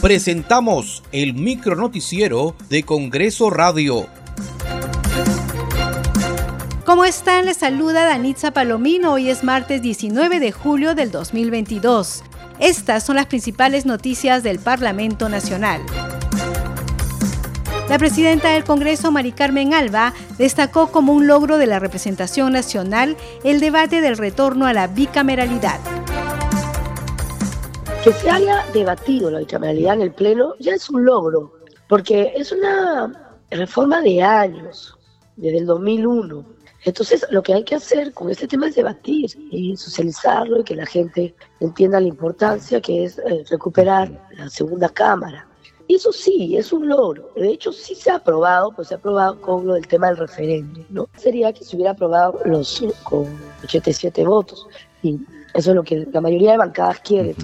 presentamos el micronoticiero de Congreso Radio. ¿Cómo están? Les saluda Danitza Palomino. Hoy es martes 19 de julio del 2022. Estas son las principales noticias del Parlamento Nacional. La presidenta del Congreso, Mari Carmen Alba, destacó como un logro de la representación nacional el debate del retorno a la bicameralidad. Que se haya debatido la bicameralidad en el Pleno ya es un logro, porque es una reforma de años, desde el 2001. Entonces, lo que hay que hacer con este tema es debatir y socializarlo y que la gente entienda la importancia que es eh, recuperar la segunda cámara. Y eso sí, es un logro. De hecho, sí se ha aprobado, pues se ha aprobado con lo del tema del referéndum, ¿no? Sería que se hubiera aprobado los con 87 votos. Y eso es lo que la mayoría de bancadas quiere.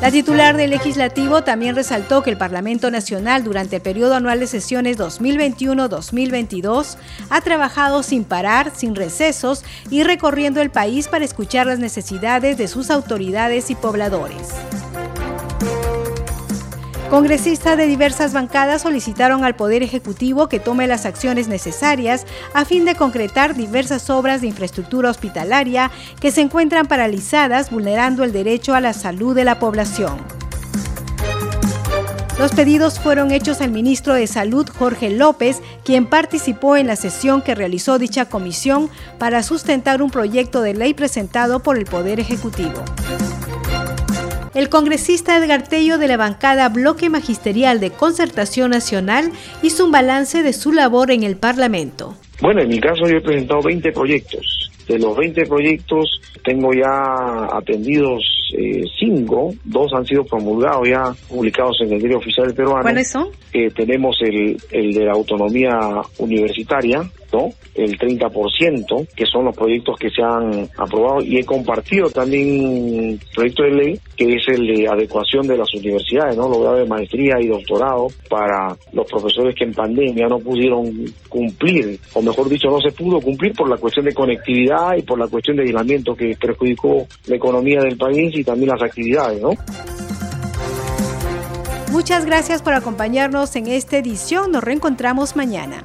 La titular del legislativo también resaltó que el Parlamento Nacional durante el periodo anual de sesiones 2021-2022 ha trabajado sin parar, sin recesos y recorriendo el país para escuchar las necesidades de sus autoridades y pobladores. Congresistas de diversas bancadas solicitaron al Poder Ejecutivo que tome las acciones necesarias a fin de concretar diversas obras de infraestructura hospitalaria que se encuentran paralizadas vulnerando el derecho a la salud de la población. Los pedidos fueron hechos al ministro de Salud, Jorge López, quien participó en la sesión que realizó dicha comisión para sustentar un proyecto de ley presentado por el Poder Ejecutivo. El congresista Edgar Tello de la bancada Bloque Magisterial de Concertación Nacional hizo un balance de su labor en el Parlamento. Bueno, en mi caso yo he presentado 20 proyectos. De los 20 proyectos tengo ya atendidos 5, eh, dos han sido promulgados ya, publicados en el diario oficial peruano. ¿Cuáles son? Eh, tenemos el, el de la autonomía universitaria, el 30%, que son los proyectos que se han aprobado, y he compartido también un proyecto de ley que es el de adecuación de las universidades, ¿no? Los de maestría y doctorado para los profesores que en pandemia no pudieron cumplir, o mejor dicho, no se pudo cumplir por la cuestión de conectividad y por la cuestión de aislamiento que perjudicó la economía del país y también las actividades. Muchas gracias por acompañarnos en esta edición. Nos reencontramos mañana.